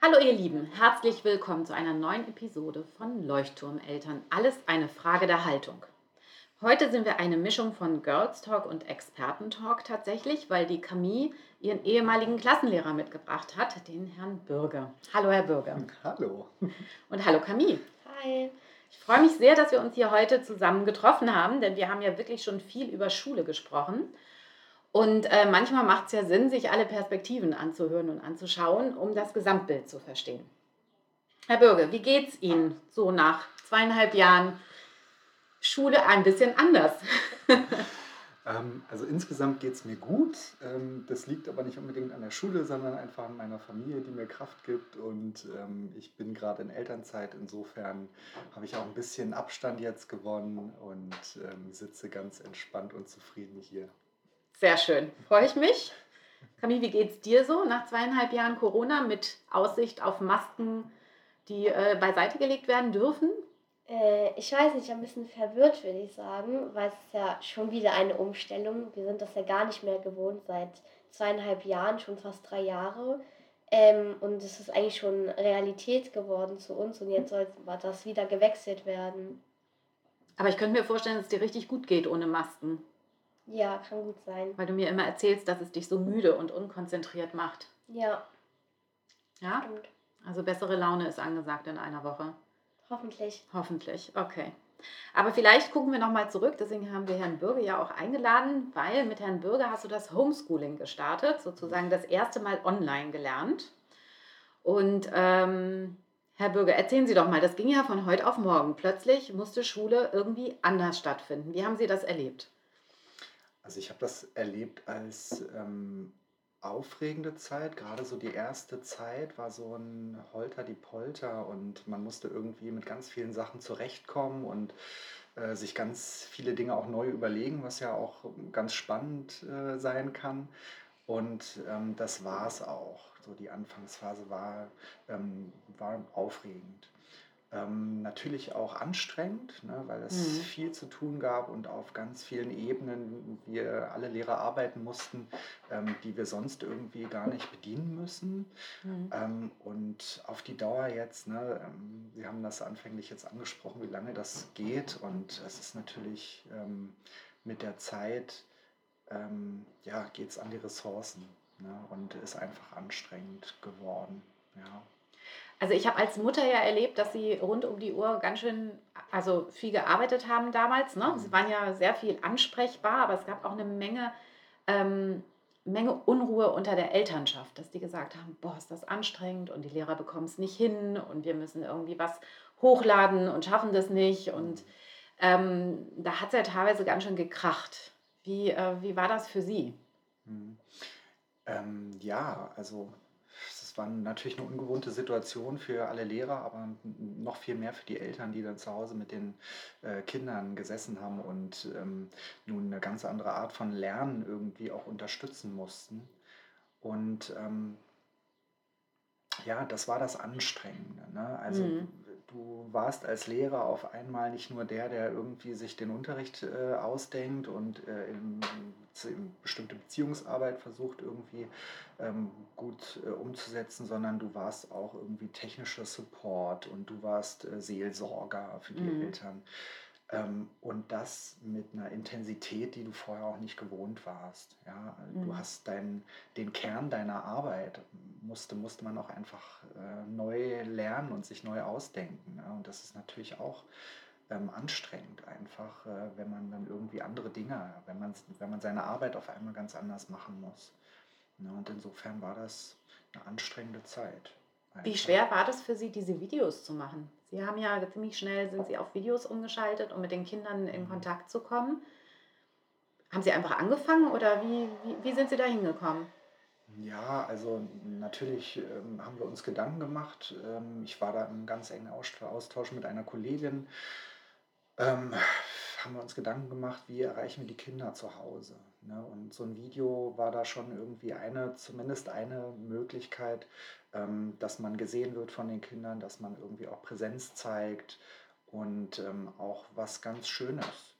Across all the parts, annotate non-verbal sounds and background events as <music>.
Hallo ihr Lieben, herzlich willkommen zu einer neuen Episode von Leuchtturmeltern. Alles eine Frage der Haltung. Heute sind wir eine Mischung von Girls Talk und Expertentalk tatsächlich, weil die Camille ihren ehemaligen Klassenlehrer mitgebracht hat, den Herrn Bürger. Hallo Herr Bürger. Hallo. Und hallo Camille. Hi. Ich freue mich sehr, dass wir uns hier heute zusammen getroffen haben, denn wir haben ja wirklich schon viel über Schule gesprochen. Und äh, manchmal macht es ja Sinn, sich alle Perspektiven anzuhören und anzuschauen, um das Gesamtbild zu verstehen. Herr Bürger, wie geht es Ihnen so nach zweieinhalb Jahren Schule ein bisschen anders? <laughs> Ähm, also insgesamt geht es mir gut. Ähm, das liegt aber nicht unbedingt an der Schule, sondern einfach an meiner Familie, die mir Kraft gibt. Und ähm, ich bin gerade in Elternzeit. Insofern habe ich auch ein bisschen Abstand jetzt gewonnen und sitze ganz entspannt und zufrieden hier. Sehr schön, freue ich mich. Camille, wie geht es dir so nach zweieinhalb Jahren Corona mit Aussicht auf Masken, die äh, beiseite gelegt werden dürfen? Äh, ich weiß nicht, ein bisschen verwirrt würde ich sagen, weil es ist ja schon wieder eine Umstellung. Wir sind das ja gar nicht mehr gewohnt seit zweieinhalb Jahren, schon fast drei Jahre. Ähm, und es ist eigentlich schon Realität geworden zu uns und jetzt soll das wieder gewechselt werden. Aber ich könnte mir vorstellen, dass es dir richtig gut geht ohne Masken. Ja, kann gut sein. Weil du mir immer erzählst, dass es dich so müde und unkonzentriert macht. Ja. Ja? Stimmt. Also bessere Laune ist angesagt in einer Woche. Hoffentlich. Hoffentlich, okay. Aber vielleicht gucken wir nochmal zurück. Deswegen haben wir Herrn Bürger ja auch eingeladen, weil mit Herrn Bürger hast du das Homeschooling gestartet, sozusagen das erste Mal online gelernt. Und ähm, Herr Bürger, erzählen Sie doch mal, das ging ja von heute auf morgen. Plötzlich musste Schule irgendwie anders stattfinden. Wie haben Sie das erlebt? Also ich habe das erlebt als ähm, aufregende Zeit. Gerade so die erste Zeit war so ein Holter die Polter und man musste irgendwie mit ganz vielen Sachen zurechtkommen und äh, sich ganz viele Dinge auch neu überlegen, was ja auch ganz spannend äh, sein kann. Und ähm, das war es auch. So die Anfangsphase war, ähm, war aufregend. Ähm, natürlich auch anstrengend, ne, weil es Mhm. viel zu tun gab und auf ganz vielen Ebenen wir alle Lehrer arbeiten mussten, ähm, die wir sonst irgendwie gar nicht bedienen müssen. Mhm. Ähm, und auf die Dauer jetzt, ne, ähm, Sie haben das anfänglich jetzt angesprochen, wie lange das geht. Und es ist natürlich ähm, mit der Zeit, ähm, ja, geht es an die Ressourcen ne, und ist einfach anstrengend geworden. Ja. Also ich habe als Mutter ja erlebt, dass Sie rund um die Uhr ganz schön, also viel gearbeitet haben damals. Ne? Sie Mhm. waren ja sehr viel ansprechbar, aber es gab auch eine Menge, ähm, Menge Unruhe unter der Elternschaft, dass die gesagt haben, boah, ist das anstrengend und die Lehrer bekommen es nicht hin und wir müssen irgendwie was hochladen und schaffen das nicht. Und Mhm. ähm, da hat es ja teilweise ganz schön gekracht. Wie, äh, wie war das für Sie? Mhm. Ähm, ja, also war natürlich eine ungewohnte Situation für alle Lehrer, aber noch viel mehr für die Eltern, die dann zu Hause mit den äh, Kindern gesessen haben und ähm, nun eine ganz andere Art von Lernen irgendwie auch unterstützen mussten. Und ähm, ja, das war das Anstrengende. Ne? Also Mhm. Du warst als Lehrer auf einmal nicht nur der, der irgendwie sich den Unterricht äh, ausdenkt und äh, in, in bestimmte Beziehungsarbeit versucht irgendwie ähm, gut äh, umzusetzen, sondern du warst auch irgendwie technischer Support und du warst äh, Seelsorger für die Mhm. Eltern. Ähm, und das mit einer Intensität, die du vorher auch nicht gewohnt warst. Ja? Du Mhm. hast deinen, den Kern deiner Arbeit, musste, musste man auch einfach äh, neu lernen und sich neu ausdenken. Ja? Und das ist natürlich auch ähm, anstrengend einfach, äh, wenn man dann irgendwie andere Dinge, wenn man, wenn man seine Arbeit auf einmal ganz anders machen muss. Ne? Und insofern war das eine anstrengende Zeit. Wie schwer war das für Sie, diese Videos zu machen? Sie haben ja ziemlich schnell, sind Sie auf Videos umgeschaltet, um mit den Kindern in Mhm. Kontakt zu kommen. Haben Sie einfach angefangen oder wie, wie, wie sind Sie da hingekommen? Ja, also natürlich ähm, haben wir uns Gedanken gemacht. Ähm, ich war da im ganz engen Aus- Austausch mit einer Kollegin. Ähm, haben wir uns Gedanken gemacht, wie erreichen wir die Kinder zu Hause? Ne? Und so ein Video war da schon irgendwie eine, zumindest eine Möglichkeit, ähm, dass man gesehen wird von den Kindern, dass man irgendwie auch Präsenz zeigt und ähm, auch was ganz Schönes,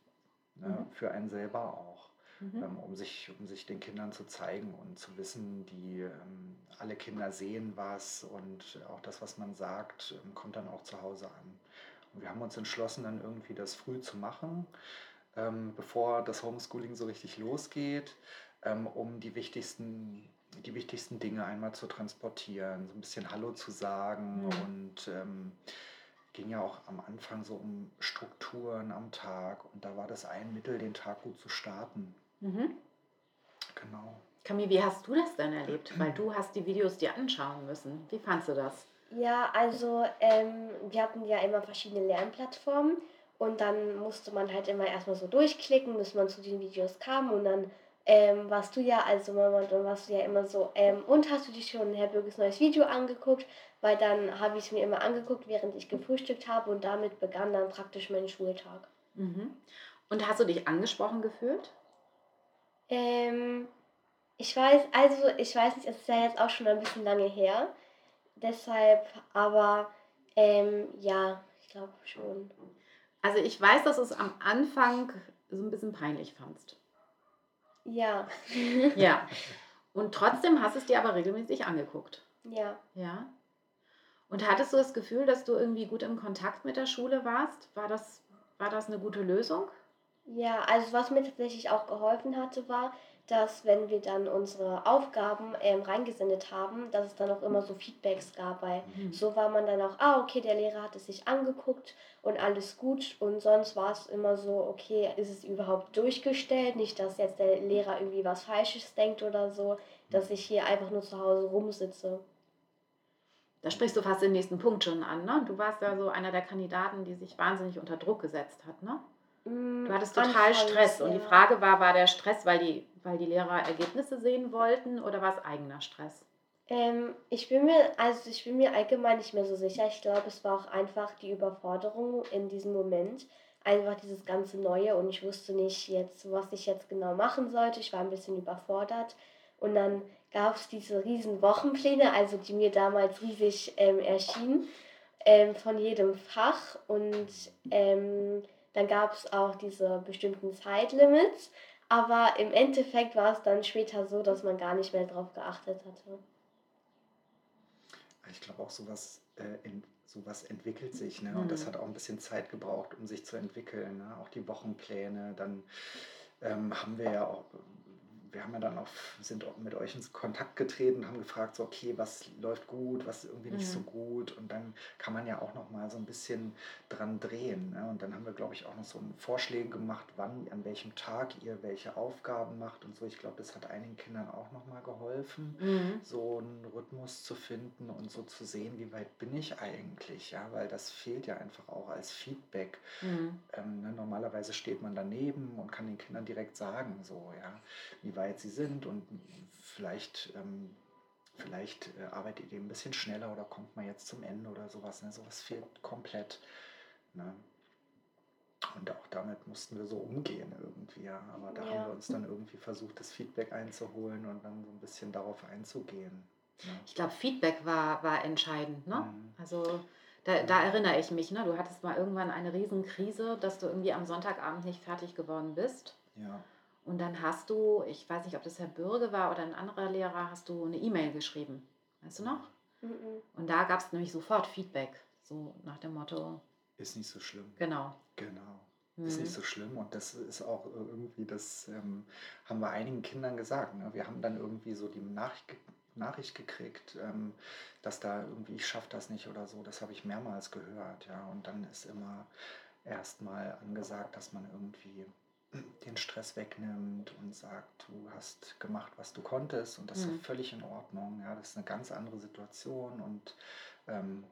ne? Mhm. Für einen selber auch. mhm. ähm, um, sich, um sich den Kindern zu zeigen und zu wissen, die ähm, alle Kinder sehen was und auch das, was man sagt, ähm, kommt dann auch zu Hause an. Und wir haben uns entschlossen, dann irgendwie das früh zu machen, ähm, bevor das Homeschooling so richtig losgeht, ähm, um die wichtigsten die wichtigsten Dinge einmal zu transportieren, so ein bisschen Hallo zu sagen mhm. und ähm, ging ja auch am Anfang so um Strukturen am Tag und da war das ein Mittel, den Tag gut zu starten. Mhm. Genau. Camille, wie hast du das denn erlebt? Weil du hast die Videos dir anschauen müssen. Wie fandst du das? Ja, also ähm, wir hatten ja immer verschiedene Lernplattformen und dann musste man halt immer erstmal so durchklicken, bis man zu den Videos kam und dann ähm, warst du ja, also Mama, dann warst du ja immer so, ähm, und hast du dir schon Herr Bürges neues Video angeguckt? Weil dann habe ich es mir immer angeguckt, während ich gefrühstückt habe und damit begann dann praktisch mein Schultag. Mhm. Und hast du dich angesprochen gefühlt? Ähm, ich weiß, also ich weiß nicht, es ist ja jetzt auch schon ein bisschen lange her. Deshalb, aber ähm, ja, ich glaube schon. Also ich weiß, dass du es am Anfang so ein bisschen peinlich fandst. Ja. <laughs> ja. <laughs> Und trotzdem hast du es dir aber regelmäßig angeguckt. Ja. Ja. Und hattest du das Gefühl, dass du irgendwie gut im Kontakt mit der Schule warst? War das, war das eine gute Lösung? Ja, also was mir tatsächlich auch geholfen hatte, war, dass wenn wir dann unsere Aufgaben ähm, reingesendet haben, dass es dann auch immer so Feedbacks gab, weil mhm. so war man dann auch, ah, okay, der Lehrer hat es sich angeguckt und alles gut und sonst war es immer so, okay, ist es überhaupt durchgestellt, nicht, dass jetzt der Lehrer irgendwie was Falsches denkt oder so, dass ich hier einfach nur zu Hause rumsitze. Da sprichst du fast den nächsten Punkt schon an, ne? Du warst ja so einer der Kandidaten, die sich wahnsinnig unter Druck gesetzt hat, ne? Mm, du hattest total Stress. Und die Frage war, war der Stress, weil die, weil die Lehrer Ergebnisse sehen wollten oder war es eigener Stress? Ähm, ich bin mir, also ich bin mir allgemein nicht mehr so sicher. Ich glaube, es war auch einfach die Überforderung in diesem Moment. Einfach dieses ganze Neue und ich wusste nicht jetzt, was ich jetzt genau machen sollte. Ich war ein bisschen überfordert. Und dann gab es diese riesen Wochenpläne, also die mir damals riesig ähm, erschienen, ähm, von jedem Fach. Und ähm, dann gab es auch diese bestimmten Zeitlimits. Aber im Endeffekt war es dann später so, dass man gar nicht mehr darauf geachtet hatte. Ich glaube auch sowas, äh, in, sowas entwickelt sich. Ne? Und das mhm. hat auch ein bisschen Zeit gebraucht, um sich zu entwickeln. Ne? Auch die Wochenpläne. Dann ähm, haben wir ja auch wir haben ja dann auch, sind auch mit euch ins Kontakt getreten, haben gefragt, so, okay, was läuft gut, was irgendwie nicht mhm. so gut. Und dann kann man ja auch noch mal so ein bisschen dran drehen. Ne? Und dann haben wir, glaube ich, auch noch so Vorschläge gemacht, wann, an welchem Tag ihr welche Aufgaben macht und so. Ich glaube, das hat einigen Kindern auch noch mal geholfen, mhm. so einen Rhythmus zu finden und so zu sehen, wie weit bin ich eigentlich, ja, weil das fehlt ja einfach auch als Feedback. Mhm. Ähm, ne? Normalerweise steht man daneben und kann den Kindern direkt sagen, so, ja, wie weit sie sind und vielleicht, ähm, vielleicht äh, arbeitet ihr ein bisschen schneller oder kommt man jetzt zum Ende oder sowas. Ne? Sowas fehlt komplett. Ne? Und auch damit mussten wir so umgehen irgendwie. Ja. Aber da ja. haben wir uns dann irgendwie versucht, das Feedback einzuholen und dann so ein bisschen darauf einzugehen. Ne? Ich glaube, Feedback war, war entscheidend. Ne? Mhm. Also da, da, erinnere ich mich, ne? du hattest mal irgendwann eine Riesenkrise, dass du irgendwie am Sonntagabend nicht fertig geworden bist. Ja. Und dann hast du, ich weiß nicht, ob das Herr Bürge war oder ein anderer Lehrer, hast du eine E-Mail geschrieben. Weißt du noch? Mhm. Und da gab es nämlich sofort Feedback, so nach dem Motto. Ist nicht so schlimm. Genau. Genau. Mhm. Ist nicht so schlimm und das ist auch irgendwie, das ähm, haben wir einigen Kindern gesagt. Ne? Wir haben dann irgendwie so die Nachricht, Nachricht gekriegt, ähm, dass da irgendwie, ich schaffe das nicht oder so. Das habe ich mehrmals gehört. Ja? Und dann ist immer erstmal angesagt, dass man irgendwie den Stress wegnimmt und sagt, du hast gemacht, was du konntest und das mhm. ist völlig in Ordnung. Ja, das ist eine ganz andere Situation und ähm,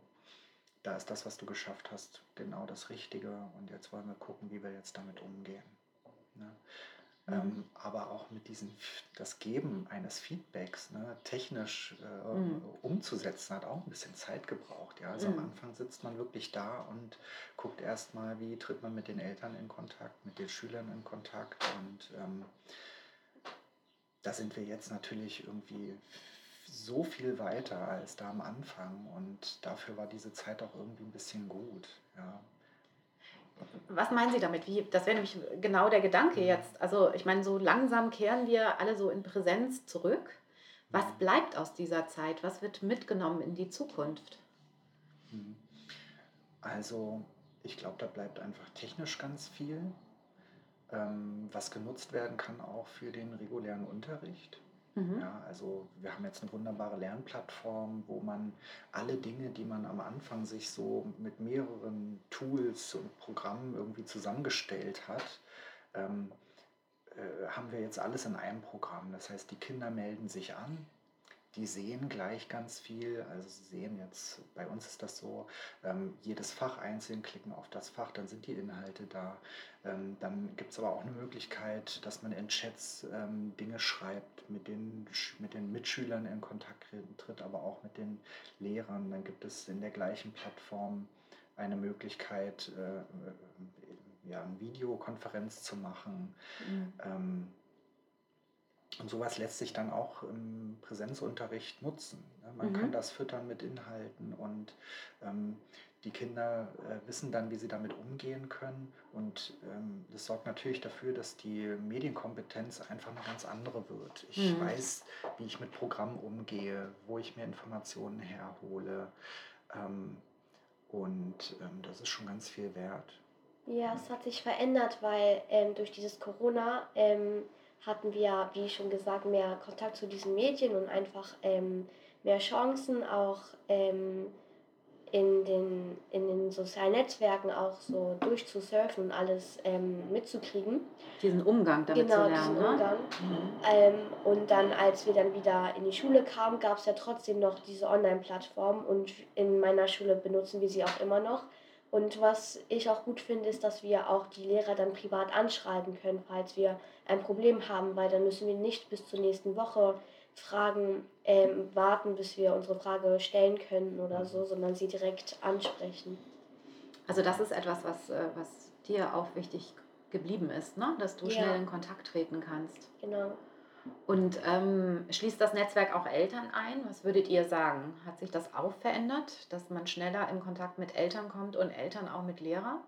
da ist das, was du geschafft hast, genau das Richtige und jetzt wollen wir gucken, wie wir jetzt damit umgehen. Ne? Mhm. Ähm, aber auch mit diesem, das Geben eines Feedbacks ne, technisch äh, mhm. umzusetzen, hat auch ein bisschen Zeit gebraucht. Ja? Also mhm. am Anfang sitzt man wirklich da und guckt erstmal, wie tritt man mit den Eltern in Kontakt, mit den Schülern in Kontakt. Und ähm, da sind wir jetzt natürlich irgendwie so viel weiter als da am Anfang. Und dafür war diese Zeit auch irgendwie ein bisschen gut. Ja. Was meinen Sie damit? Wie, das wäre nämlich genau der Gedanke jetzt. Also ich meine, so langsam kehren wir alle so in Präsenz zurück. Was bleibt aus dieser Zeit? Was wird mitgenommen in die Zukunft? Mhm. Also ich glaube, da bleibt einfach technisch ganz viel, ähm, was genutzt werden kann auch für den regulären Unterricht. Mhm. Ja, also wir haben jetzt eine wunderbare Lernplattform, wo man alle Dinge, die man am Anfang sich so mit mehreren Tools und Programmen irgendwie zusammengestellt hat, ähm, äh, haben wir jetzt alles in einem Programm. Das heißt, die Kinder melden sich an, die sehen gleich ganz viel. Also sie sehen jetzt, bei uns ist das so, ähm, jedes Fach einzeln klicken auf das Fach, dann sind die Inhalte da. Ähm, dann gibt es aber auch eine Möglichkeit, dass man in Chats ähm, Dinge schreibt, mit den, mit den Mitschülern in Kontakt tritt, aber auch mit den Lehrern. Dann gibt es in der gleichen Plattform eine Möglichkeit, äh, äh, ja, eine Videokonferenz zu machen. Mhm. Und sowas lässt sich dann auch im Präsenzunterricht nutzen. Man kann Mhm. das füttern mit Inhalten und ähm, die Kinder äh, wissen dann, wie sie damit umgehen können. Und ähm, das sorgt natürlich dafür, dass die Medienkompetenz einfach eine ganz andere wird. Ich Mhm. weiß, wie ich mit Programmen umgehe, wo ich mir Informationen herhole. Ähm, und ähm, das ist schon ganz viel wert. Ja, es hat sich verändert, weil ähm, durch dieses Corona ähm, hatten wir, wie schon gesagt, mehr Kontakt zu diesen Medien und einfach ähm, mehr Chancen, auch ähm, in, den, in den sozialen Netzwerken auch so durchzusurfen und alles ähm, mitzukriegen. Diesen Umgang damit Genau, zu diesen lernen. Ne? Umgang. Mhm. Ähm, und dann, als wir dann wieder in die Schule kamen, gab es ja trotzdem noch diese Online-Plattform und in meiner Schule benutzen wir sie auch immer noch. Und was ich auch gut finde, ist, dass wir auch die Lehrer dann privat anschreiben können, falls wir ein Problem haben, weil dann müssen wir nicht bis zur nächsten Woche Fragen ähm, warten, bis wir unsere Frage stellen können oder so, sondern sie direkt ansprechen. Also das ist etwas, was, äh, was dir auch wichtig geblieben ist, ne? dass du Ja. schnell in Kontakt treten kannst. Genau. Und ähm, schließt das Netzwerk auch Eltern ein? Was würdet ihr sagen? Hat sich das auch verändert, dass man schneller in Kontakt mit Eltern kommt und Eltern auch mit Lehrer?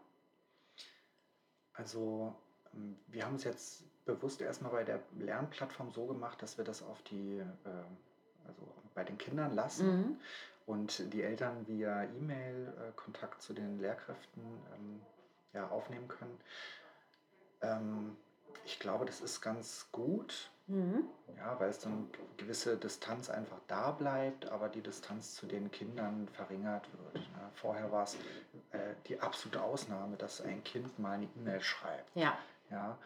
Also ähm, wir haben es jetzt bewusst erstmal bei der Lernplattform so gemacht, dass wir das auf die, äh, also bei den Kindern lassen Mhm. und die Eltern via E-Mail äh, Kontakt zu den Lehrkräften ähm, ja, aufnehmen können. Ähm, ich glaube, das ist ganz gut, Mhm. ja, weil es dann gewisse Distanz einfach da bleibt, aber die Distanz zu den Kindern verringert wird. Ne? Vorher war es äh, die absolute Ausnahme, dass ein Kind mal eine E-Mail schreibt. Ja, Ja,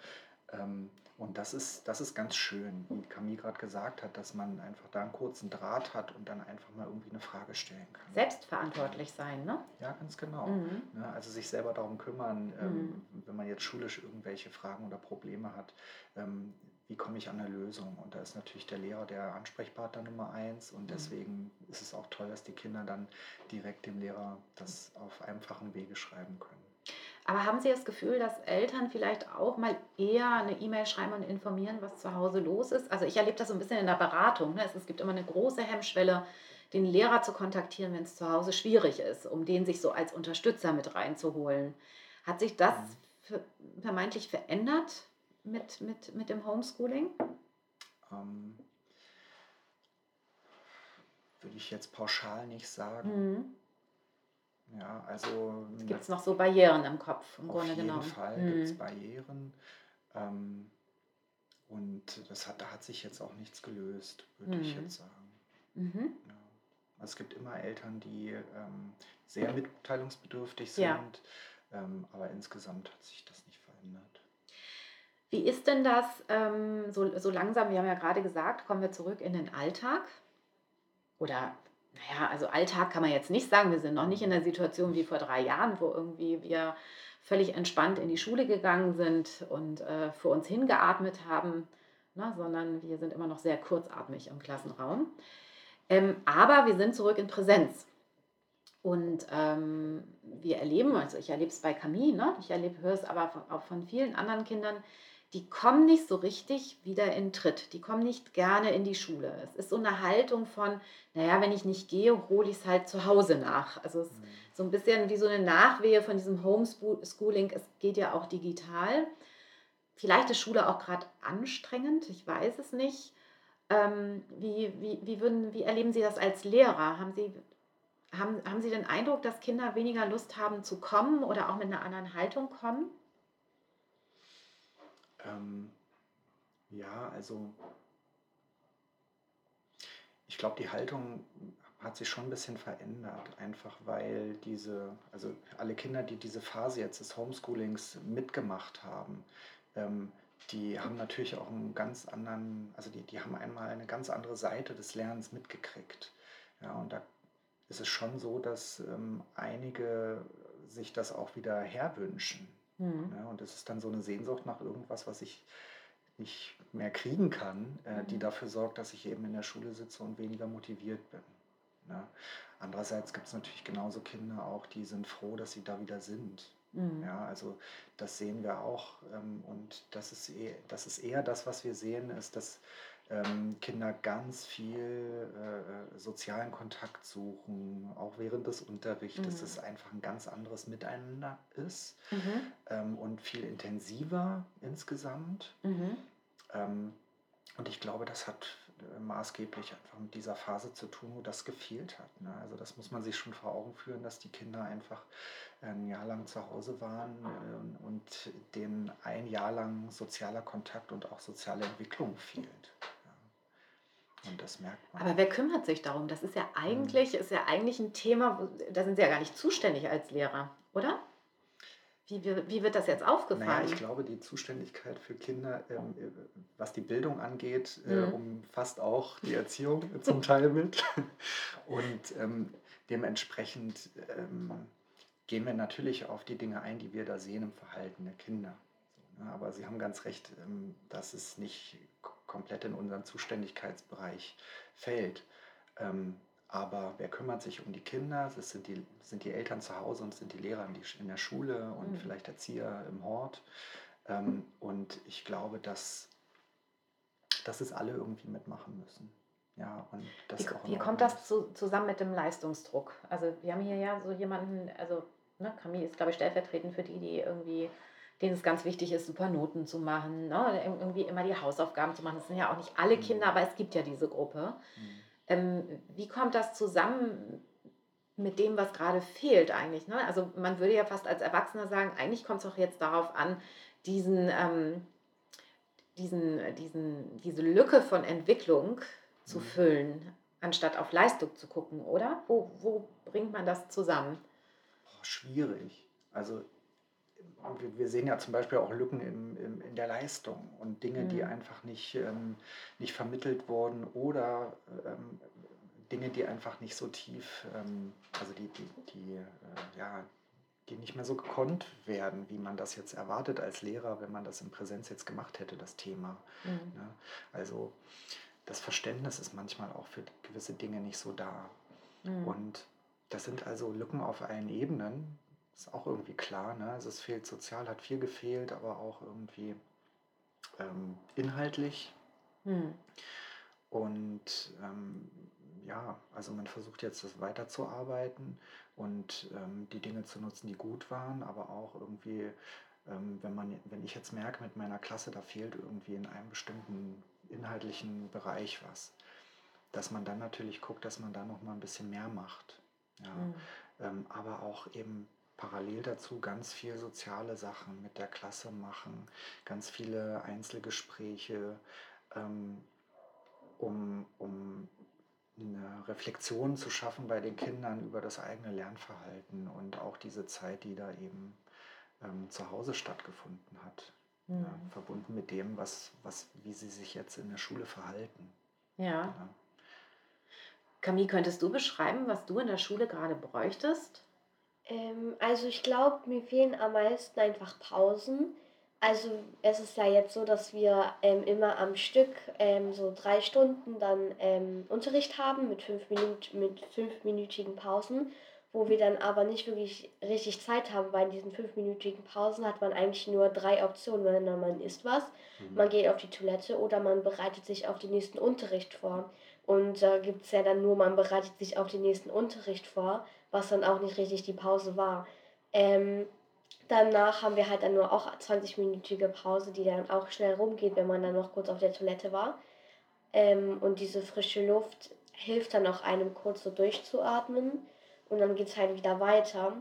ähm, und das ist, das ist ganz schön, wie Camille gerade gesagt hat, dass man einfach da einen kurzen Draht hat und dann einfach mal irgendwie eine Frage stellen kann. selbstverantwortlich sein, ne? Ja, ganz genau. Mhm. Ne, also sich selber darum kümmern, ähm, wenn man jetzt schulisch irgendwelche Fragen oder Probleme hat, ähm, wie komme ich an eine Lösung? Und da ist natürlich der Lehrer der Ansprechpartner Nummer eins und Mhm. deswegen ist es auch toll, dass die Kinder dann direkt dem Lehrer das auf einfachen Wege schreiben können. Aber haben Sie das Gefühl, dass Eltern vielleicht auch mal eher eine E-Mail schreiben und informieren, was zu Hause los ist? Also ich erlebe das so ein bisschen in der Beratung. Ne? Es, gibt immer eine große Hemmschwelle, den Lehrer zu kontaktieren, wenn es zu Hause schwierig ist, um den sich so als Unterstützer mit reinzuholen. Hat sich das Mhm. ver vermeintlich verändert mit, mit, mit dem Homeschooling? Ähm, würde ich jetzt pauschal nicht sagen. Mhm. Ja, also Gibt es noch so Barrieren im Kopf, im auf Grunde jeden genommen? Fall Mhm. gibt es Barrieren. Ähm, und das hat, da hat sich jetzt auch nichts gelöst, würde ich Mhm. jetzt sagen. Mhm. Ja. Also es gibt immer Eltern, die ähm, sehr mitteilungsbedürftig sind, Ja. ähm, aber insgesamt hat sich das nicht verändert. Wie ist denn das ähm, so, so langsam, wir haben ja gerade gesagt, kommen wir zurück in den Alltag? Oder, naja, also Alltag kann man jetzt nicht sagen, wir sind noch nicht in der Situation wie vor drei Jahren, wo irgendwie wir völlig entspannt in die Schule gegangen sind und äh, für uns hingeatmet haben, ne, sondern wir sind immer noch sehr kurzatmig im Klassenraum. Ähm, aber wir sind zurück in Präsenz. Und ähm, wir erleben, also ich erlebe es bei Camille, ne? ich erlebe, höre es aber von, auch von vielen anderen Kindern, die kommen nicht so richtig wieder in Tritt. Die kommen nicht gerne in die Schule. Es ist so eine Haltung von, naja, wenn ich nicht gehe, hole ich es halt zu Hause nach. Also es ist so ein bisschen wie so eine Nachwehe von diesem Homeschooling. Es geht ja auch digital. Vielleicht ist Schule auch gerade anstrengend, ich weiß es nicht. Ähm, wie, wie, wie, würden, wie erleben Sie das als Lehrer? Haben Sie, haben, haben Sie den Eindruck, dass Kinder weniger Lust haben zu kommen oder auch mit einer anderen Haltung kommen? Ähm, ja, also ich glaube, die Haltung hat sich schon ein bisschen verändert, einfach weil diese, also alle Kinder, die diese Phase jetzt des Homeschoolings mitgemacht haben, ähm, die haben natürlich auch einen ganz anderen, also die, die haben einmal eine ganz andere Seite des Lernens mitgekriegt. Ja, und da ist es schon so, dass ähm, einige sich das auch wieder herwünschen. Mhm. Ja, und es ist dann so eine Sehnsucht nach irgendwas, was ich nicht mehr kriegen kann, äh, die mhm. dafür sorgt, dass ich eben in der Schule sitze und weniger motiviert bin. Ja. Andererseits gibt es natürlich genauso Kinder auch, die sind froh, dass sie da wieder sind. Mhm. Ja, also das sehen wir auch. Ähm, und das ist, eh, das ist eher das, was wir sehen, ist, dass ähm, Kinder ganz viel äh, sozialen Kontakt suchen, auch während des Unterrichtes, mhm. es einfach ein ganz anderes Miteinander ist mhm. ähm, und viel intensiver insgesamt. Mhm. Ähm, und ich glaube, das hat äh, maßgeblich einfach mit dieser Phase zu tun, wo das gefehlt hat. Ne? Also das muss man sich schon vor Augen führen, dass die Kinder einfach ein Jahr lang zu Hause waren äh, und denen ein Jahr lang sozialer Kontakt und auch soziale Entwicklung fehlt. Und das merkt man. Aber wer kümmert sich darum? Das ist ja hm. eigentlich, ist ja eigentlich ein Thema, wo, da sind Sie ja gar nicht zuständig als Lehrer, oder? Wie, wie, wie wird das jetzt aufgefallen? Naja, ich glaube, die Zuständigkeit für Kinder, ähm, äh, was die Bildung angeht, äh, mhm. umfasst auch die <laughs> Erziehung zum Teil mit. Und ähm, dementsprechend ähm, gehen wir natürlich auf die Dinge ein, die wir da sehen im Verhalten der Kinder. Aber Sie haben ganz recht, ähm, dass es nicht komplett in unseren Zuständigkeitsbereich fällt. Ähm, aber wer kümmert sich um die Kinder? Das sind die, sind die Eltern zu Hause und sind die Lehrer in der Schule und mhm. vielleicht Erzieher im Hort. Ähm, und ich glaube, dass, dass es alle irgendwie mitmachen müssen. Ja, und das wie, wie kommt das zu, zusammen mit dem Leistungsdruck? Also wir haben hier ja so jemanden, also ne, Camille ist, glaube ich, stellvertretend für die, die irgendwie, denen es ganz wichtig ist, super Noten zu machen, ne? irgendwie immer die Hausaufgaben zu machen. Das sind ja auch nicht alle mhm. Kinder, aber es gibt ja diese Gruppe. Mhm. Ähm, wie kommt das zusammen mit dem, was gerade fehlt eigentlich? Ne? Also man würde ja fast als Erwachsener sagen, eigentlich kommt es doch jetzt darauf an, diesen, ähm, diesen, diesen, diese Lücke von Entwicklung zu mhm. füllen, anstatt auf Leistung zu gucken, oder? Wo, wo bringt man das zusammen? Oh, schwierig. Also wir, sehen ja zum Beispiel auch Lücken im, im, in der Leistung und Dinge, mhm. die einfach nicht, ähm, nicht vermittelt wurden oder ähm, Dinge, die einfach nicht so tief, ähm, also die, die, die, äh, ja, die nicht mehr so gekonnt werden, wie man das jetzt erwartet als Lehrer, wenn man das in Präsenz jetzt gemacht hätte, das Thema. Mhm. Ne? Also das Verständnis ist manchmal auch für gewisse Dinge nicht so da. Mhm. Und das sind also Lücken auf allen Ebenen, ist auch irgendwie klar. Ne? Also es fehlt sozial, hat viel gefehlt, aber auch irgendwie ähm, inhaltlich. Hm. Und ähm, ja, also man versucht jetzt das weiterzuarbeiten und ähm, die Dinge zu nutzen, die gut waren, aber auch irgendwie, ähm, wenn man, wenn ich jetzt merke mit meiner Klasse, da fehlt irgendwie in einem bestimmten inhaltlichen Bereich was, dass man dann natürlich guckt, dass man da noch mal ein bisschen mehr macht. Ja. Mhm. Ähm, aber auch eben parallel dazu ganz viel soziale Sachen mit der Klasse machen, ganz viele Einzelgespräche, ähm, um, um eine Reflexion zu schaffen bei den Kindern über das eigene Lernverhalten und auch diese Zeit, die da eben ähm, zu Hause stattgefunden hat. Mhm. Ja, verbunden mit dem, was, was, wie sie sich jetzt in der Schule verhalten. Ja. ja. Camille, könntest du beschreiben, was du in der Schule gerade bräuchtest? Ähm, also ich glaube, mir fehlen am meisten einfach Pausen. Also es ist ja jetzt so, dass wir ähm, immer am Stück ähm, so drei Stunden dann ähm, Unterricht haben mit, fünf Minut, mit fünfminütigen Pausen, wo wir dann aber nicht wirklich richtig Zeit haben, weil in diesen fünfminütigen Pausen hat man eigentlich nur drei Optionen. Wenn man isst was, mhm. man geht auf die Toilette oder man bereitet sich auf den nächsten Unterricht vor. Und da äh, gibt es ja dann nur, man bereitet sich auf den nächsten Unterricht vor, was dann auch nicht richtig die Pause war. Ähm, danach haben wir halt dann nur auch 20-minütige Pause, die dann auch schnell rumgeht, wenn man dann noch kurz auf der Toilette war. Ähm, und diese frische Luft hilft dann auch einem kurz so durchzuatmen und dann geht es halt wieder weiter.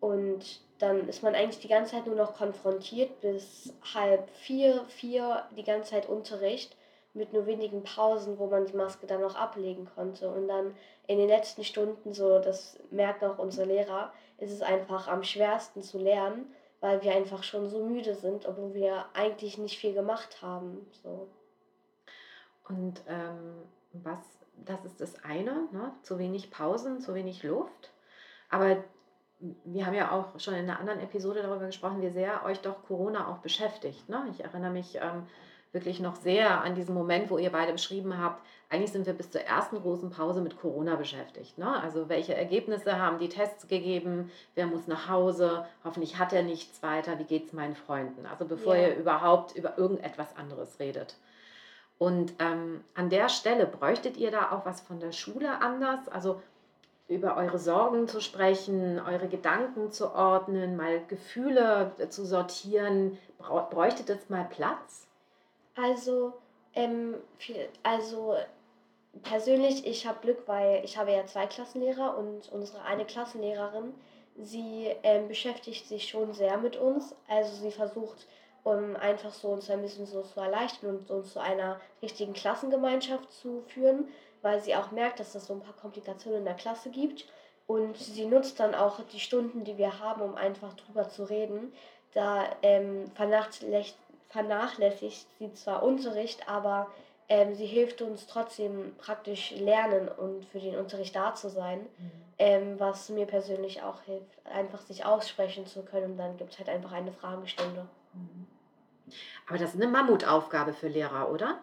Und dann ist man eigentlich die ganze Zeit nur noch konfrontiert bis halb vier, vier, die ganze Zeit Unterricht mit nur wenigen Pausen, wo man die Maske dann noch ablegen konnte. Und dann in den letzten Stunden, so das merken auch unsere Lehrer, ist es einfach am schwersten zu lernen, weil wir einfach schon so müde sind, obwohl wir eigentlich nicht viel gemacht haben. So. Und ähm, was, das ist das eine, ne? zu wenig Pausen, zu wenig Luft. Aber wir haben ja auch schon in einer anderen Episode darüber gesprochen, wie sehr euch doch Corona auch beschäftigt. Ne? Ich erinnere mich ähm, wirklich noch sehr an diesen Moment, wo ihr beide beschrieben habt, eigentlich sind wir bis zur ersten großen Pause mit Corona beschäftigt. Ne? Also welche Ergebnisse haben die Tests gegeben, wer muss nach Hause, hoffentlich hat er nichts weiter, wie geht es meinen Freunden. Also bevor ja. ihr überhaupt über irgendetwas anderes redet. Und ähm, an der Stelle bräuchtet ihr da auch was von der Schule anders? Also über eure Sorgen zu sprechen, eure Gedanken zu ordnen, mal Gefühle zu sortieren. Bräuchtet das mal Platz? Also, ähm, viel, also persönlich, ich habe Glück, weil ich habe ja zwei Klassenlehrer und unsere eine Klassenlehrerin, sie ähm, beschäftigt sich schon sehr mit uns. Also sie versucht um einfach so uns ein bisschen so zu erleichtern und uns zu einer richtigen Klassengemeinschaft zu führen, weil sie auch merkt, dass es so ein paar Komplikationen in der Klasse gibt. Und sie nutzt dann auch die Stunden, die wir haben, um einfach drüber zu reden. Da ähm, vernachlässigt, vernachlässigt sie zwar Unterricht, aber ähm, sie hilft uns trotzdem praktisch lernen und für den Unterricht da zu sein, mhm. ähm, was mir persönlich auch hilft, einfach sich aussprechen zu können. Und dann gibt es halt einfach eine Fragestunde. Mhm. Aber das ist eine Mammutaufgabe für Lehrer, oder?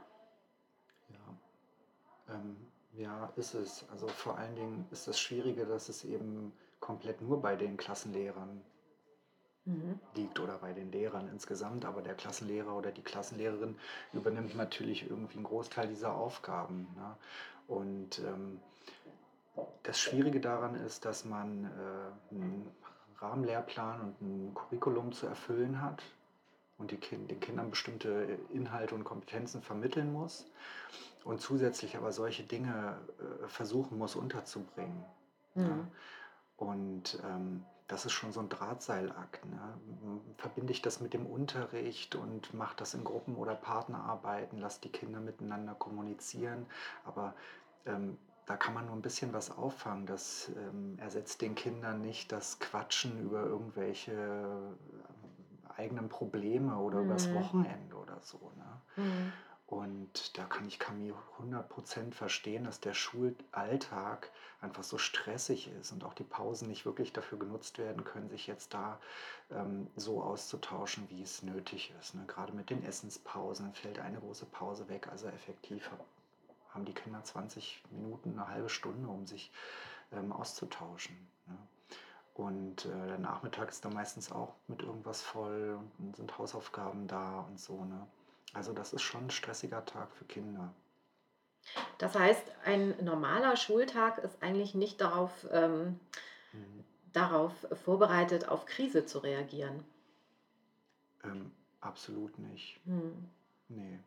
Ja. Ähm, ja, ist es. Also vor allen Dingen ist das Schwierige, dass es eben komplett nur bei den Klassenlehrern mhm. liegt oder bei den Lehrern insgesamt. Aber der Klassenlehrer oder die Klassenlehrerin übernimmt natürlich irgendwie einen Großteil dieser Aufgaben. Ne? Und ähm, das Schwierige daran ist, dass man äh, einen Rahmenlehrplan und ein Curriculum zu erfüllen hat und die kind, den Kindern bestimmte Inhalte und Kompetenzen vermitteln muss und zusätzlich aber solche Dinge äh, versuchen muss unterzubringen. Mhm. Ja. Und ähm, das ist schon so ein Drahtseilakt. Ne? Verbinde ich das mit dem Unterricht und mache das in Gruppen- oder Partnerarbeiten, lasse die Kinder miteinander kommunizieren. Aber ähm, da kann man nur ein bisschen was auffangen. Das ähm, ersetzt den Kindern nicht das Quatschen über irgendwelche eigenen Probleme oder mhm. übers Wochenende oder so. Ne? Mhm. Und da kann ich Camille 100% verstehen, dass der Schulalltag einfach so stressig ist und auch die Pausen nicht wirklich dafür genutzt werden können, sich jetzt da ähm, so auszutauschen, wie es nötig ist. Ne? Gerade mit den Essenspausen fällt eine große Pause weg. Also effektiv haben die Kinder 20 Minuten, eine halbe Stunde, um sich ähm, auszutauschen. Ne? Und äh, der Nachmittag ist dann meistens auch mit irgendwas voll und sind Hausaufgaben da und so. Ne? Also das ist schon ein stressiger Tag für Kinder. Das heißt, ein normaler Schultag ist eigentlich nicht darauf, ähm, mhm. darauf vorbereitet, auf Krise zu reagieren. Ähm, absolut nicht. Mhm. Nee.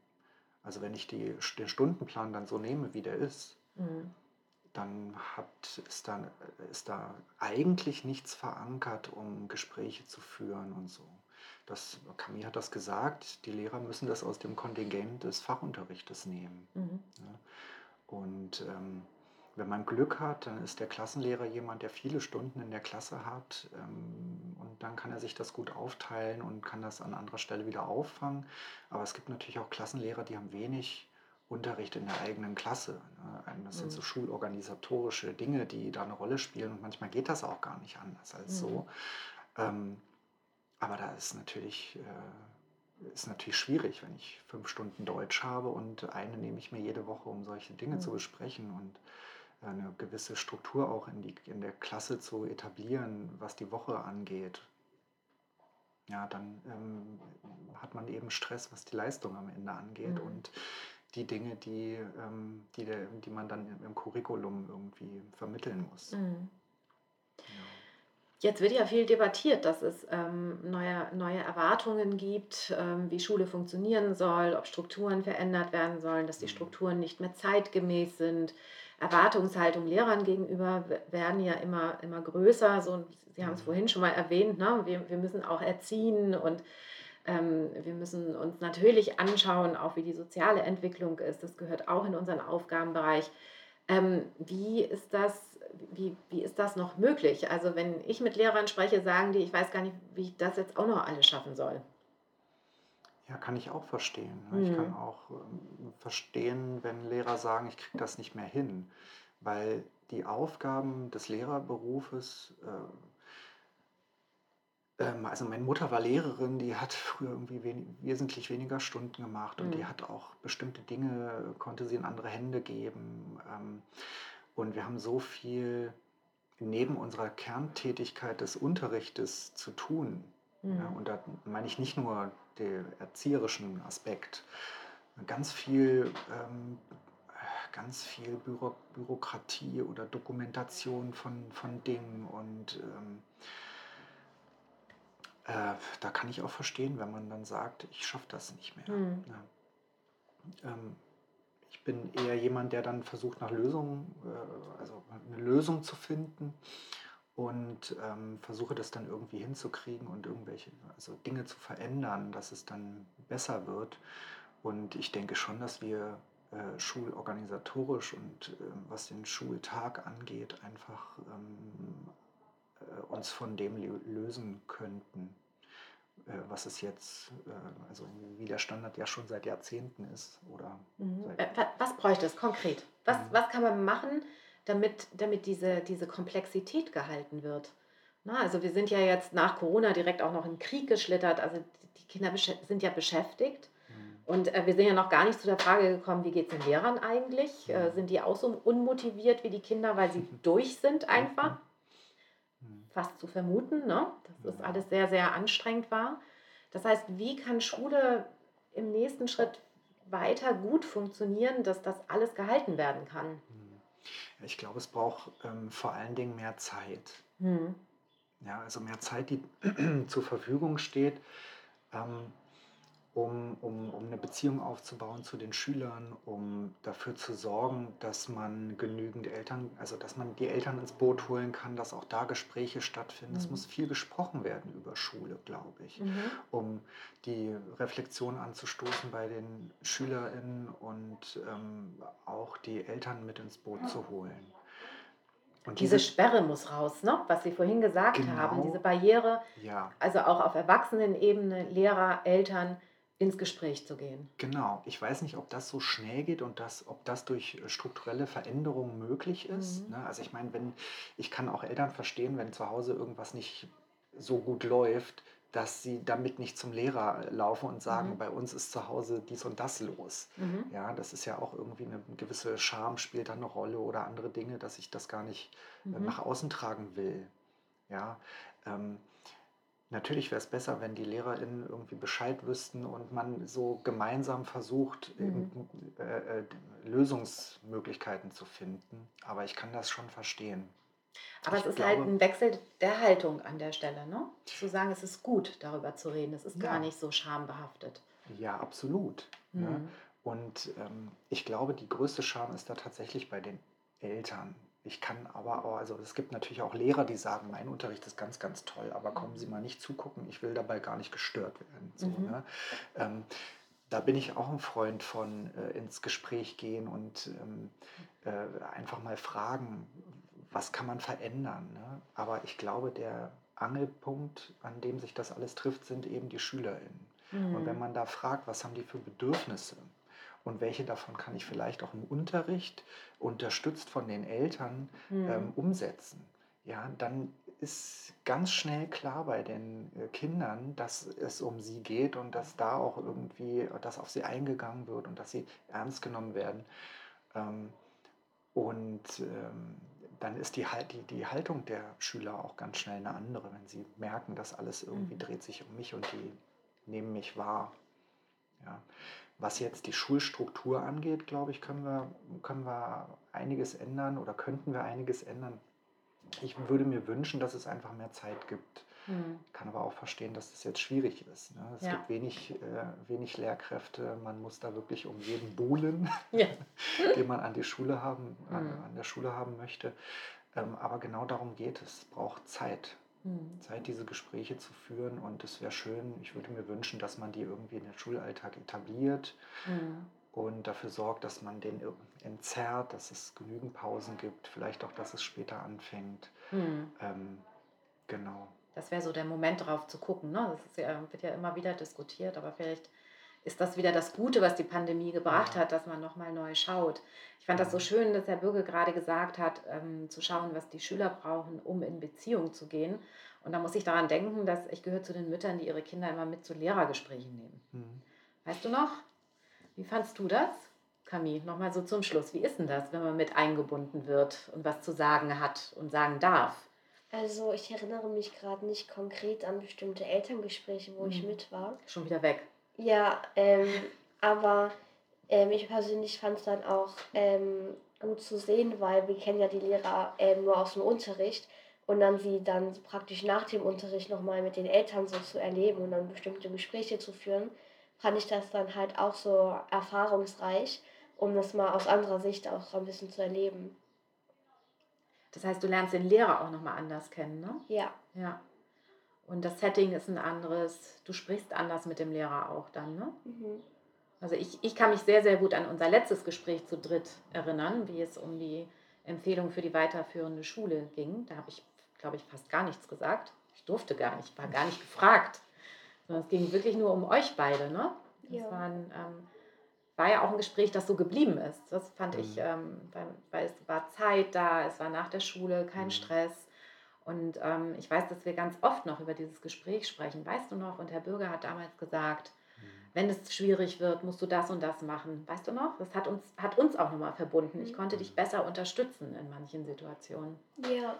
Also wenn ich die, den Stundenplan dann so nehme, wie der ist, mhm dann hat, ist, da, ist da eigentlich nichts verankert, um Gespräche zu führen und so. Das, Camille hat das gesagt, die Lehrer müssen das aus dem Kontingent des Fachunterrichtes nehmen. Mhm. Ja. Und ähm, wenn man Glück hat, dann ist der Klassenlehrer jemand, der viele Stunden in der Klasse hat ähm, und dann kann er sich das gut aufteilen und kann das an anderer Stelle wieder auffangen. Aber es gibt natürlich auch Klassenlehrer, die haben wenig Unterricht in der eigenen Klasse. Ne? Das sind so mhm. schulorganisatorische Dinge, die da eine Rolle spielen und manchmal geht das auch gar nicht anders als mhm. so. Ähm, aber da ist natürlich, äh, ist natürlich schwierig, wenn ich fünf Stunden Deutsch habe und eine nehme ich mir jede Woche, um solche Dinge mhm. zu besprechen. Und eine gewisse Struktur auch in, die, in der Klasse zu etablieren, was die Woche angeht. Ja, dann ähm, hat man eben Stress, was die Leistung am Ende angeht Mhm. und die Dinge, die, ähm, die, der, die man dann im, im Curriculum irgendwie vermitteln muss. Mhm. Jetzt wird ja viel debattiert, dass es ähm, neue, neue Erwartungen gibt, ähm, wie Schule funktionieren soll, ob Strukturen verändert werden sollen, dass die Mhm. Strukturen nicht mehr zeitgemäß sind. Erwartungshaltung Lehrern gegenüber werden ja immer, immer größer. So, Sie haben es Mhm. vorhin schon mal erwähnt, ne? wir, wir müssen auch erziehen und ähm, wir müssen uns natürlich anschauen, auch wie die soziale Entwicklung ist. Das gehört auch in unseren Aufgabenbereich. Ähm, wie ist das, wie, wie ist das noch möglich? Also wenn ich mit Lehrern spreche, sagen die, ich weiß gar nicht, wie ich das jetzt auch noch alles schaffen soll. Ja, kann ich auch verstehen. ne? Ich kann Mhm. auch ähm, verstehen, wenn Lehrer sagen, ich kriege das nicht mehr hin, weil die Aufgaben des Lehrerberufes, äh, ähm, also meine Mutter war Lehrerin, die hat früher irgendwie wen wesentlich weniger Stunden gemacht und die Mhm. hat auch bestimmte Dinge, konnte sie in andere Hände geben. Ähm, und wir haben so viel neben unserer Kerntätigkeit des Unterrichtes zu tun. Ja, Mhm. und da meine ich nicht nur den erzieherischen Aspekt, ganz viel, ähm, ganz viel Büro Bürokratie oder Dokumentation von, von Dingen. Und ähm, äh, da kann ich auch verstehen, wenn man dann sagt, ich schaffe das nicht mehr. Mhm. Ja. Ähm, ich bin eher jemand, der dann versucht, nach Lösungen, äh, also eine Lösung zu finden und ähm, versuche das dann irgendwie hinzukriegen und irgendwelche, also Dinge zu verändern, dass es dann besser wird. Und ich denke schon, dass wir äh, schulorganisatorisch und ähm, was den Schultag angeht, einfach ähm, äh, uns von dem lö- lösen könnten, äh, was es jetzt, äh, also wie der Standard ja schon seit Jahrzehnten ist oder Mhm. seit wa- Was bräuchte es konkret? Was, Mhm. was kann man machen, damit, damit diese, diese Komplexität gehalten wird? Na, also wir sind ja jetzt nach Corona direkt auch noch in den Krieg geschlittert. Also die Kinder sind ja beschäftigt. Mhm. Und äh, wir sind ja noch gar nicht zu der Frage gekommen, wie geht es den Lehrern eigentlich? Äh, Mhm. sind die auch so unmotiviert wie die Kinder, weil sie <laughs> durch sind einfach? Fast zu vermuten, ne? dass das alles sehr, sehr anstrengend war. Das heißt, wie kann Schule im nächsten Schritt weiter gut funktionieren, dass das alles gehalten werden kann? Ja, Ich glaube, es braucht ähm, vor allen Dingen mehr Zeit. Hm. Ja, also mehr Zeit, die <clears throat> zur Verfügung steht, ähm, um, um, um eine Beziehung aufzubauen zu den Schülern, um dafür zu sorgen, dass man genügend Eltern, also dass man die Eltern ins Boot holen kann, dass auch da Gespräche stattfinden. Es Mhm. muss viel gesprochen werden über Schule, glaube ich, Mhm. um die Reflexion anzustoßen bei den SchülerInnen und ähm, auch die Eltern mit ins Boot zu holen. Und Diese Sperre muss raus, ne? was Sie vorhin gesagt haben, Genau. diese Barriere, ja, also auch auf Erwachsenenebene, Lehrer, Eltern ins Gespräch zu gehen. Genau, ich weiß nicht, ob das so schnell geht und das, ob das durch äh, strukturelle Veränderungen möglich ist. Mhm. Ne? Also ich meine, wenn ich kann auch Eltern verstehen, wenn zu Hause irgendwas nicht so gut läuft, dass sie damit nicht zum Lehrer äh, laufen und sagen, Mhm. bei uns ist zu Hause dies und das los. Mhm. Ja, das ist ja auch irgendwie eine gewisse Scham spielt da eine Rolle oder andere Dinge, dass ich das gar nicht äh, Mhm. nach außen tragen will. Ja, ähm, natürlich wäre es besser, wenn die LehrerInnen irgendwie Bescheid wüssten und man so gemeinsam versucht, Mhm. eben, äh, äh, Lösungsmöglichkeiten zu finden. Aber ich kann das schon verstehen. Aber Ich es ist halt glaube- ein Wechsel der Haltung an der Stelle, ne? Zu sagen, es ist gut, darüber zu reden. Es ist gar Ja. nicht so schambehaftet. Ja, absolut. Ne? Mhm. Und ähm, ich glaube, die größte Scham ist da tatsächlich bei den Eltern. Ich kann aber auch, also es gibt natürlich auch Lehrer, die sagen, mein Unterricht ist ganz, ganz toll, aber kommen Sie mal nicht zugucken, ich will dabei gar nicht gestört werden. So, Mhm. ne? ähm, da bin ich auch ein Freund von äh, ins Gespräch gehen und ähm, äh, einfach mal fragen, was kann man verändern. Ne? Aber ich glaube, der Angelpunkt, an dem sich das alles trifft, sind eben die SchülerInnen. Und wenn Mhm. man da fragt, was haben die für Bedürfnisse und welche davon kann ich vielleicht auch im Unterricht, unterstützt von den Eltern, ähm, Mhm. umsetzen, ja, dann ist ganz schnell klar bei den äh, Kindern, dass es um sie geht und dass da auch irgendwie, dass auf sie eingegangen wird und dass sie ernst genommen werden. Ähm, Und ähm, dann ist die, die, die Haltung der Schüler auch ganz schnell eine andere, wenn sie merken, dass alles irgendwie Mhm. dreht sich um mich und die nehmen mich wahr. Ja. Was jetzt die Schulstruktur angeht, glaube ich, können wir, können wir einiges ändern oder könnten wir einiges ändern. Ich würde mir wünschen, dass es einfach mehr Zeit gibt. Mhm. Kann aber auch verstehen, dass das jetzt schwierig ist. Ne? Es Ja. gibt wenig, äh, wenig Lehrkräfte. Man muss da wirklich um jeden buhlen, <laughs> Ja. <laughs> den man an die Schule haben, an, Mhm. an der Schule haben möchte. Ähm, aber genau darum geht es. Es braucht Zeit. Mhm. Zeit, diese Gespräche zu führen. Und es wäre schön, ich würde mir wünschen, dass man die irgendwie in den Schulalltag etabliert Mhm. und dafür sorgt, dass man den entzerrt, dass es genügend Pausen gibt, vielleicht auch, dass es später anfängt. Mhm. Ähm, genau. Das wäre so der Moment, darauf zu gucken. Ne? Das ja, wird ja immer wieder diskutiert, aber vielleicht ist das wieder das Gute, was die Pandemie gebracht Ja. hat, dass man nochmal neu schaut. Ich fand das so schön, dass Herr Bürger gerade gesagt hat, ähm, zu schauen, was die Schüler brauchen, um in Beziehung zu gehen. Und da muss ich daran denken, dass ich gehöre zu den Müttern, die ihre Kinder immer mit zu Lehrergesprächen nehmen. Mhm. Weißt du noch? Wie fandst du das, Camille? Nochmal so zum Schluss. Wie ist denn das, wenn man mit eingebunden wird und was zu sagen hat und sagen darf? Also ich erinnere mich gerade nicht konkret an bestimmte Elterngespräche, wo ich Mhm. mit war. Schon wieder weg. Ja, ähm, aber ähm, ich persönlich fand es dann auch ähm, gut zu sehen, weil wir kennen ja die Lehrer ähm, nur aus dem Unterricht und dann sie dann praktisch nach dem Unterricht nochmal mit den Eltern so zu erleben und dann bestimmte Gespräche zu führen, fand ich das dann halt auch so erfahrungsreich, um das mal aus anderer Sicht auch so ein bisschen zu erleben. Das heißt, du lernst den Lehrer auch nochmal anders kennen, ne? Ja, Ja. Und das Setting ist ein anderes. Du sprichst anders mit dem Lehrer auch dann, ne? mhm. Also ich, ich kann mich sehr, sehr gut an unser letztes Gespräch zu dritt erinnern, wie es um die Empfehlung für die weiterführende Schule ging. Da habe ich, glaube ich, fast gar nichts gesagt. Ich durfte gar nicht, war gar nicht gefragt. Sondern es ging wirklich nur um euch beide, ne? Das Ja. war, ein, ähm, war ja auch ein Gespräch, das so geblieben ist. Das fand ich, Mhm. ähm, weil, weil es war Zeit da, es war nach der Schule, kein Mhm. Stress. Und ähm, ich weiß, dass wir ganz oft noch über dieses Gespräch sprechen. Weißt du noch? Und Herr Bürger hat damals gesagt, Mhm. wenn es schwierig wird, musst du das und das machen. Weißt du noch? Das hat uns, hat uns auch nochmal verbunden. Ich Mhm. konnte dich besser unterstützen in manchen Situationen. Ja,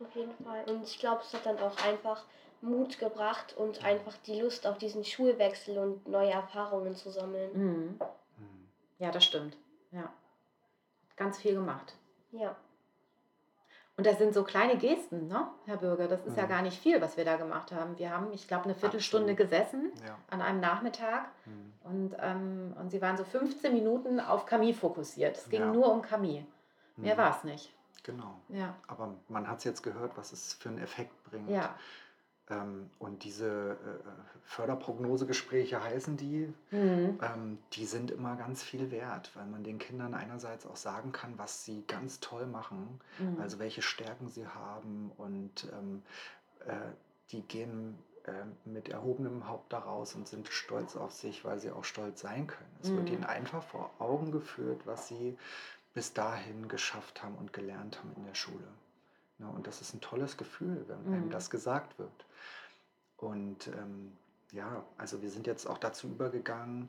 auf jeden Fall. Und ich glaube, es hat dann auch einfach Mut gebracht und einfach die Lust auf diesen Schulwechsel und neue Erfahrungen zu sammeln. Mhm. Mhm. Ja, das stimmt. Ja. Ganz viel gemacht. Ja, Und das sind so kleine Gesten, ne, Herr Bürger? Das ist ja Mhm. gar nicht viel, was wir da gemacht haben. Wir haben, ich glaube, eine Viertelstunde Absolut. gesessen Ja. an einem Nachmittag Mhm. und, ähm, und sie waren so 15 Minuten auf Camille fokussiert. Es ging Ja. nur um Camille. Mehr Mhm. war es nicht. Genau. Ja. Aber man hat es jetzt gehört, was es für einen Effekt bringt. Ja. Ähm, und diese äh, Förderprognosegespräche heißen die, Mhm. ähm, die sind immer ganz viel wert, weil man den Kindern einerseits auch sagen kann, was sie ganz toll machen, Mhm. also welche Stärken sie haben und ähm, äh, die gehen äh, mit erhobenem Haupt daraus und sind stolz auf sich, weil sie auch stolz sein können. Es wird Mhm. ihnen einfach vor Augen geführt, was sie bis dahin geschafft haben und gelernt haben in der Schule. Ne, und das ist ein tolles Gefühl, wenn einem Mhm. das gesagt wird. Und ähm, ja, also wir sind jetzt auch dazu übergegangen,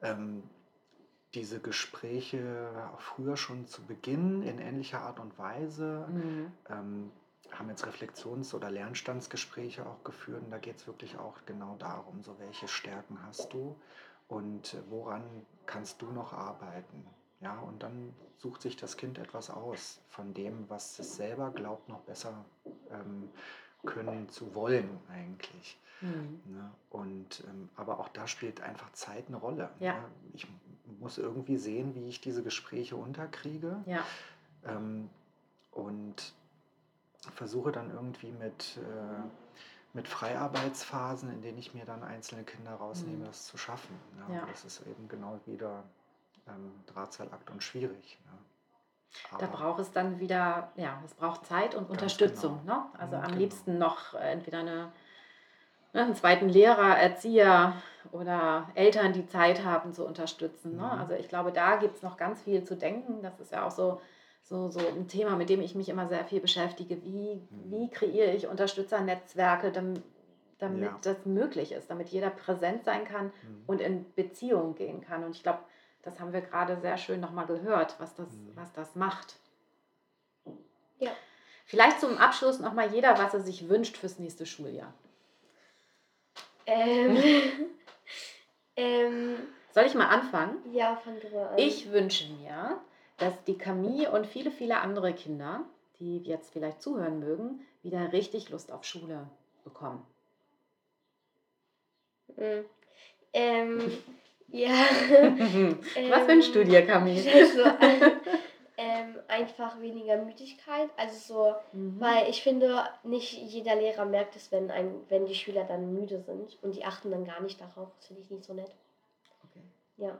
ähm, diese Gespräche auch früher schon zu beginnen, in ähnlicher Art und Weise. Mhm. Ähm, haben jetzt Reflexions- oder Lernstandsgespräche auch geführt. Und da geht es wirklich auch genau darum, so welche Stärken hast du und woran kannst du noch arbeiten. Ja, und dann sucht sich das Kind etwas aus von dem, was es selber glaubt, noch besser ähm, können zu wollen eigentlich. Mhm. Ne? Und, ähm, aber auch da spielt einfach Zeit eine Rolle. Ja. Ne? Ich muss irgendwie sehen, wie ich diese Gespräche unterkriege Ja. ähm, und versuche dann irgendwie mit, äh, mit Freiarbeitsphasen, in denen ich mir dann einzelne Kinder rausnehme, Mhm. das zu schaffen. Ne? Ja. Das ist eben genau wieder ähm, Drahtseilakt und schwierig. Ne? Da braucht es dann wieder, ja, es braucht Zeit und Unterstützung. genau. Ne? Also Mhm, am genau. liebsten noch äh, entweder eine, ne, einen zweiten Lehrer, Erzieher oder Eltern, die Zeit haben zu unterstützen. Ne? Mhm. Also ich glaube, da gibt es noch ganz viel zu denken. Das ist ja auch so, so, so ein Thema, mit dem ich mich immer sehr viel beschäftige. Wie, Mhm. wie kreiere ich Unterstützernetzwerke, damit, damit Ja. das möglich ist, damit jeder präsent sein kann Mhm. und in Beziehung gehen kann. Und ich glaube, Das haben wir gerade sehr schön nochmal gehört, was das, Mhm. was das macht. Ja. Vielleicht zum Abschluss nochmal jeder, was er sich wünscht fürs nächste Schuljahr. Ähm, <laughs> ähm, Soll ich mal anfangen? ja, fang du an. Ich wünsche mir, dass die Camille und viele, viele andere Kinder, die jetzt vielleicht zuhören mögen, wieder richtig Lust auf Schule bekommen. Mhm. Ähm, <laughs> ja. <laughs> Was wünschst du dir, Camille? <laughs> Also, ähm, einfach weniger Müdigkeit. Also so, Mhm. weil ich finde, nicht jeder Lehrer merkt es, wenn, ein, wenn die Schüler dann müde sind und die achten dann gar nicht darauf. Das finde ich nicht so nett. Okay. Ja.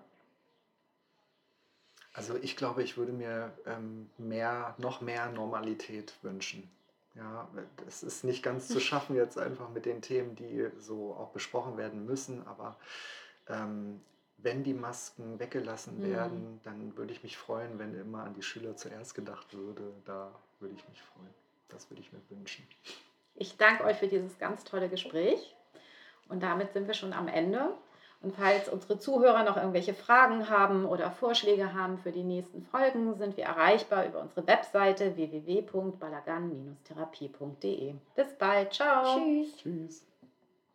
Also ich glaube, ich würde mir ähm, mehr, noch mehr Normalität wünschen. Ja, es ist nicht ganz zu schaffen jetzt einfach mit den Themen, die so auch besprochen werden müssen, aber ähm, wenn die Masken weggelassen Mhm. werden, dann würde ich mich freuen, wenn immer an die Schüler zuerst gedacht würde. Da würde ich mich freuen. Das würde ich mir wünschen. Ich danke euch für dieses ganz tolle Gespräch. Und damit sind wir schon am Ende. Und falls unsere Zuhörer noch irgendwelche Fragen haben oder Vorschläge haben für die nächsten Folgen, sind wir erreichbar über unsere Webseite www.balagan-therapie.de. Bis bald. Ciao. Tschüss. Tschüss.